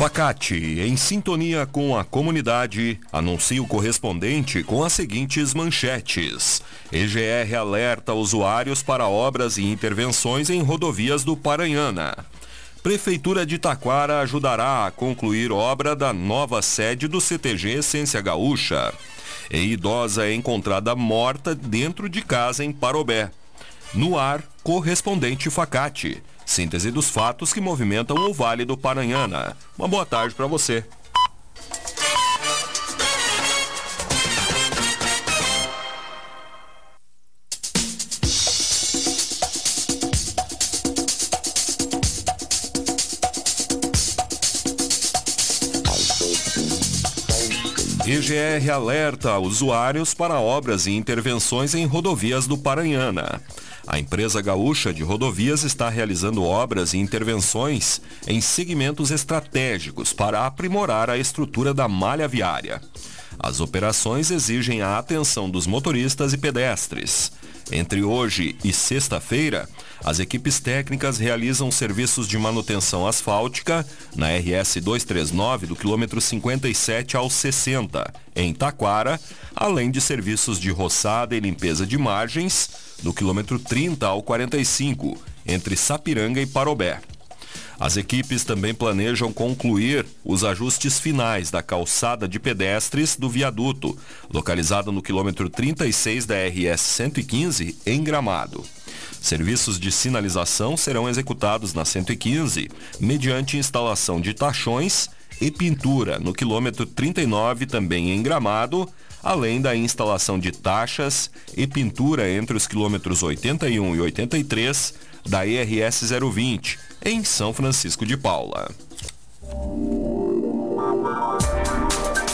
Facate, em sintonia com a comunidade, anuncia o correspondente com as seguintes manchetes. EGR alerta usuários para obras e intervenções em rodovias do Paranhana. Prefeitura de Taquara ajudará a concluir obra da nova sede do CTG Essência Gaúcha. E idosa é encontrada morta dentro de casa em Parobé. No ar, correspondente Facate. Síntese dos fatos que movimentam o Vale do Paranhana. Uma boa tarde para você. IGR alerta usuários para obras e intervenções em rodovias do Paranhana. A empresa gaúcha de rodovias está realizando obras e intervenções em segmentos estratégicos para aprimorar a estrutura da malha viária. As operações exigem a atenção dos motoristas e pedestres. Entre hoje e sexta-feira, as equipes técnicas realizam serviços de manutenção asfáltica na RS 239 do quilômetro 57 ao 60, em Taquara, além de serviços de roçada e limpeza de margens do quilômetro 30 ao 45, entre Sapiranga e Parobé. As equipes também planejam concluir os ajustes finais da calçada de pedestres do viaduto, localizada no quilômetro 36 da RS 115, em Gramado. Serviços de sinalização serão executados na 115, mediante instalação de tachões e pintura no quilômetro 39, também em Gramado, além da instalação de taxas e pintura entre os quilômetros 81 e 83 da IRS 020, em São Francisco de Paula.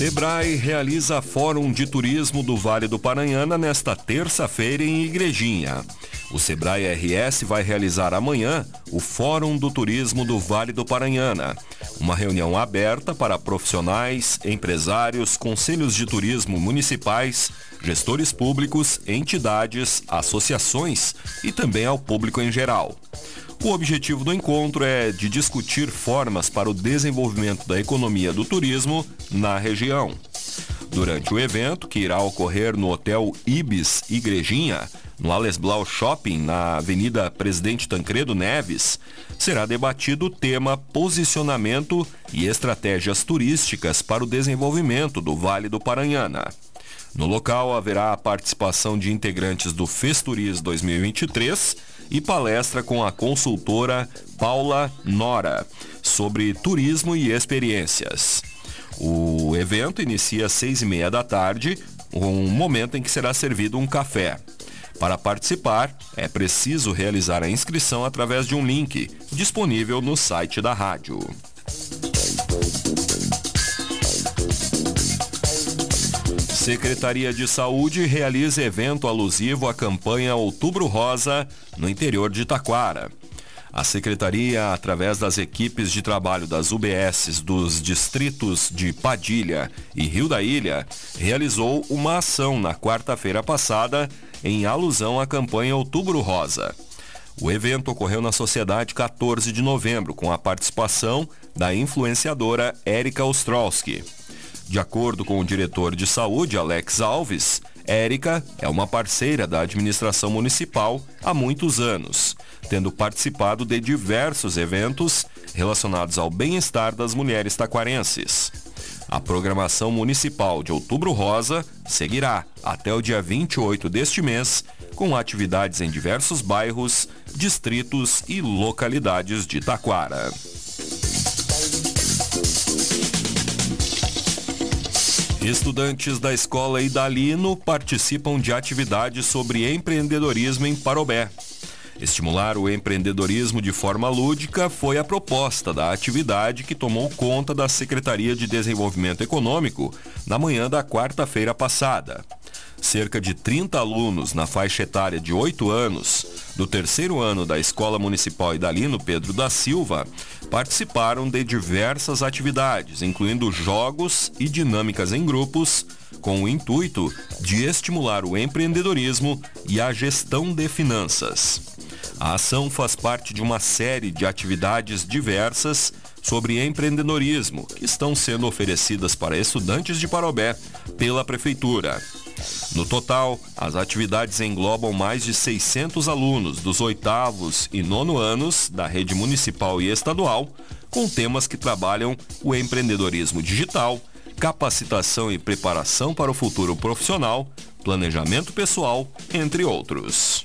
Sebrae realiza Fórum de Turismo do Vale do Paranhana nesta terça-feira em Igrejinha. O Sebrae RS vai realizar amanhã o Fórum do Turismo do Vale do Paranhana, uma reunião aberta para profissionais, empresários, conselhos de turismo municipais, gestores públicos, entidades, associações e também ao público em geral. O objetivo do encontro é de discutir formas para o desenvolvimento da economia do turismo na região. Durante o evento, que irá ocorrer no Hotel Ibis Igrejinha, no Alesblau Shopping, na Avenida Presidente Tancredo Neves, será debatido o tema posicionamento e estratégias turísticas para o desenvolvimento do Vale do Paranhana. No local haverá a participação de integrantes do Festuris 2023 e palestra com a consultora Paula Nora sobre turismo e experiências. O evento inicia às seis e meia da tarde, um momento em que será servido um café. Para participar, é preciso realizar a inscrição através de um link disponível no site da rádio. Secretaria de Saúde realiza evento alusivo à campanha Outubro Rosa no interior de Taquara. A secretaria, através das equipes de trabalho das UBSs dos distritos de Padilha e Rio da Ilha, realizou uma ação na quarta-feira passada em alusão à campanha Outubro Rosa. O evento ocorreu na Sociedade 14 de novembro, com a participação da influenciadora Erika Ostrowski. De acordo com o diretor de saúde, Alex Alves, Érica é uma parceira da administração municipal há muitos anos, tendo participado de diversos eventos relacionados ao bem-estar das mulheres taquarenses. A programação municipal de Outubro Rosa seguirá até o dia 28 deste mês, com atividades em diversos bairros, distritos e localidades de Taquara. Estudantes da escola Idalino participam de atividades sobre empreendedorismo em Parobé. Estimular o empreendedorismo de forma lúdica foi a proposta da atividade que tomou conta da Secretaria de Desenvolvimento Econômico na manhã da quarta-feira passada. Cerca de 30 alunos na faixa etária de 8 anos, do terceiro ano da Escola Municipal Idalino Pedro da Silva, participaram de diversas atividades, incluindo jogos e dinâmicas em grupos, com o intuito de estimular o empreendedorismo e a gestão de finanças. A ação faz parte de uma série de atividades diversas sobre empreendedorismo que estão sendo oferecidas para estudantes de Parobé pela Prefeitura. No total, as atividades englobam mais de 600 alunos dos oitavos e nono anos da rede municipal e estadual, com temas que trabalham o empreendedorismo digital, capacitação e preparação para o futuro profissional, planejamento pessoal, entre outros.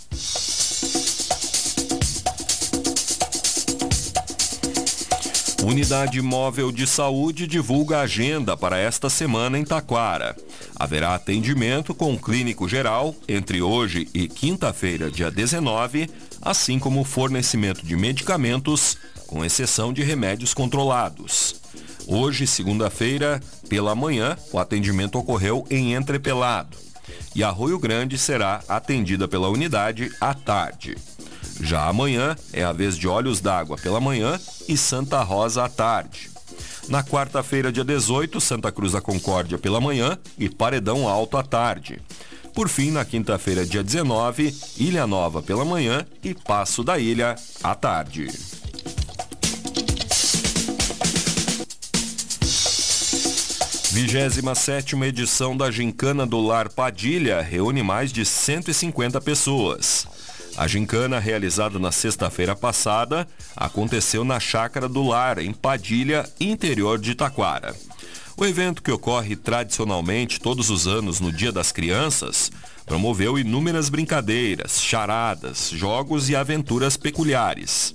Unidade Móvel de Saúde divulga a agenda para esta semana em Taquara. Haverá atendimento com clínico geral entre hoje e quinta-feira, dia 19, assim como fornecimento de medicamentos, com exceção de remédios controlados. Hoje, segunda-feira, pela manhã, o atendimento ocorreu em Entrepelado. E Arroio Grande será atendida pela unidade à tarde. Já amanhã é a vez de Olhos d'Água pela manhã e Santa Rosa à tarde. Na quarta-feira, dia 18, Santa Cruz da Concórdia pela manhã e Paredão Alto à tarde. Por fim, na quinta-feira, dia 19, Ilha Nova pela manhã e Passo da Ilha à tarde. Vigésima sétima edição da Gincana do Lar Padilha reúne mais de 150 pessoas. A gincana, realizada na sexta-feira passada, aconteceu na Chácara do Lar, em Padilha, interior de Taquara. O evento, que ocorre tradicionalmente todos os anos no Dia das Crianças, promoveu inúmeras brincadeiras, charadas, jogos e aventuras peculiares.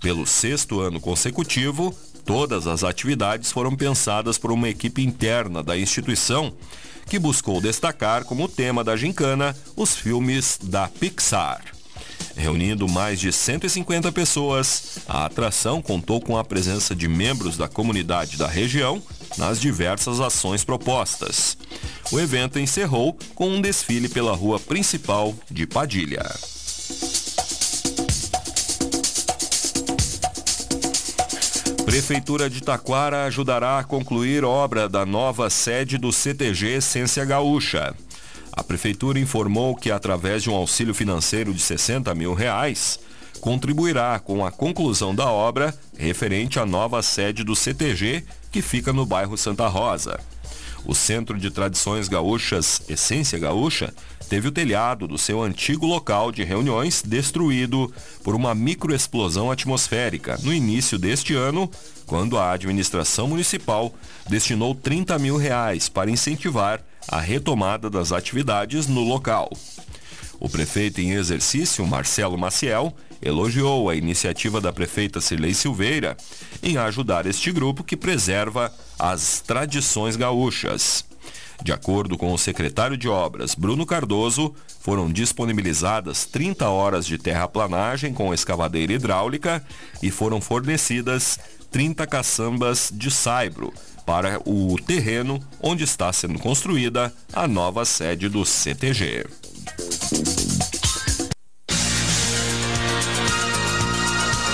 Pelo sexto ano consecutivo, todas as atividades foram pensadas por uma equipe interna da instituição que buscou destacar como tema da gincana os filmes da Pixar. Reunindo mais de 150 pessoas, a atração contou com a presença de membros da comunidade da região nas diversas ações propostas. O evento encerrou com um desfile pela rua principal de Padilha. Prefeitura de Taquara ajudará a concluir obra da nova sede do CTG Essência Gaúcha. A prefeitura informou que, através de um auxílio financeiro de 60 mil reais, contribuirá com a conclusão da obra referente à nova sede do CTG, que fica no bairro Santa Rosa. O Centro de Tradições Gaúchas Essência Gaúcha teve o telhado do seu antigo local de reuniões destruído por uma microexplosão atmosférica no início deste ano, quando a administração municipal destinou 30 mil reais para incentivar a retomada das atividades no local. O prefeito em exercício, Marcelo Maciel, elogiou a iniciativa da prefeita Cirlei Silveira em ajudar este grupo que preserva as tradições gaúchas. De acordo com o secretário de Obras, Bruno Cardoso, foram disponibilizadas 30 horas de terraplanagem com escavadeira hidráulica e foram fornecidas 30 caçambas de saibro para o terreno onde está sendo construída a nova sede do CTG.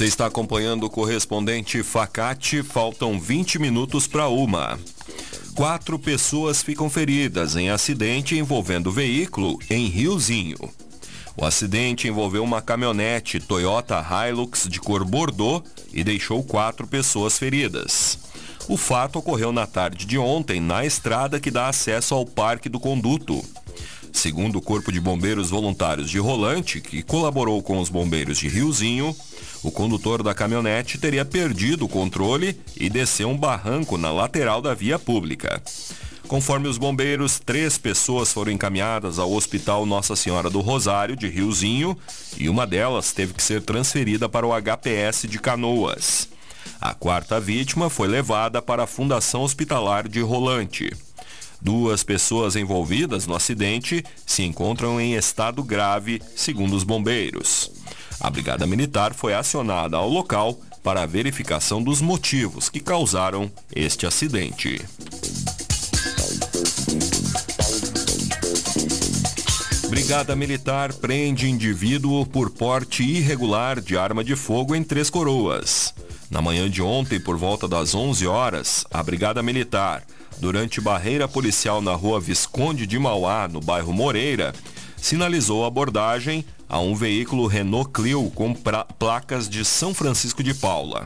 Você está acompanhando o correspondente Facate. Faltam 20 minutos para uma. Quatro pessoas ficam feridas em acidente envolvendo veículo em Riozinho. O acidente envolveu uma caminhonete Toyota Hilux de cor Bordeaux e deixou quatro pessoas feridas. O fato ocorreu na tarde de ontem na estrada que dá acesso ao Parque do Conduto. Segundo o Corpo de Bombeiros Voluntários de Rolante, que colaborou com os bombeiros de Riozinho, o condutor da caminhonete teria perdido o controle e desceu um barranco na lateral da via pública. Conforme os bombeiros, três pessoas foram encaminhadas ao Hospital Nossa Senhora do Rosário, de Riozinho, e uma delas teve que ser transferida para o HPS de Canoas. A quarta vítima foi levada para a Fundação Hospitalar de Rolante. Duas pessoas envolvidas no acidente se encontram em estado grave, segundo os bombeiros. A Brigada Militar foi acionada ao local para a verificação dos motivos que causaram este acidente. Brigada Militar prende indivíduo por porte irregular de arma de fogo em Três Coroas. Na manhã de ontem, por volta das 11 horas, a Brigada Militar, durante barreira policial na rua Visconde de Mauá, no bairro Moreira, sinalizou abordagem a um veículo Renault Clio com placas de São Francisco de Paula.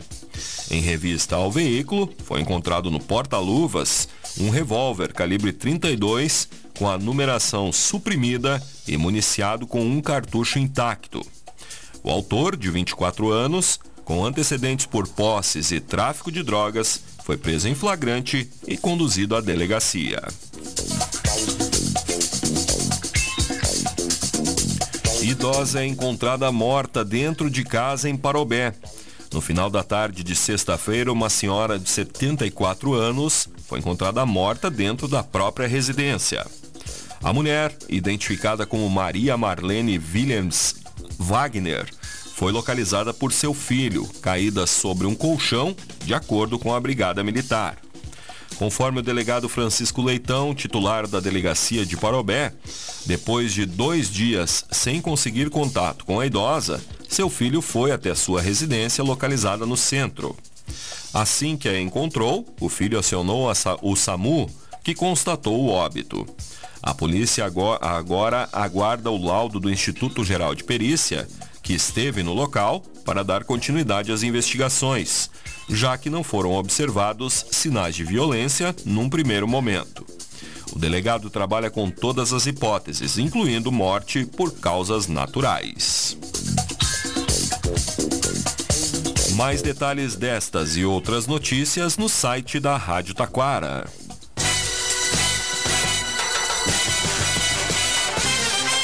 Em revista ao veículo, foi encontrado no porta-luvas um revólver calibre 32 com a numeração suprimida e municiado com um cartucho intacto. O autor, de 24 anos, com antecedentes por posses e tráfico de drogas, foi preso em flagrante e conduzido à delegacia. Idosa é encontrada morta dentro de casa em Parobé. No final da tarde de sexta-feira, uma senhora de 74 anos foi encontrada morta dentro da própria residência. A mulher, identificada como Maria Marlene Williams Wagner, foi localizada por seu filho, caída sobre um colchão, de acordo com a Brigada Militar. Conforme o delegado Francisco Leitão, titular da delegacia de Parobé, depois de dois dias sem conseguir contato com a idosa, seu filho foi até sua residência localizada no centro. Assim que a encontrou, o filho acionou o SAMU, que constatou o óbito. A polícia agora aguarda o laudo do Instituto Geral de Perícia, que esteve no local, para dar continuidade às investigações, já que não foram observados sinais de violência num primeiro momento. O delegado trabalha com todas as hipóteses, incluindo morte por causas naturais. Mais detalhes destas e outras notícias no site da Rádio Taquara.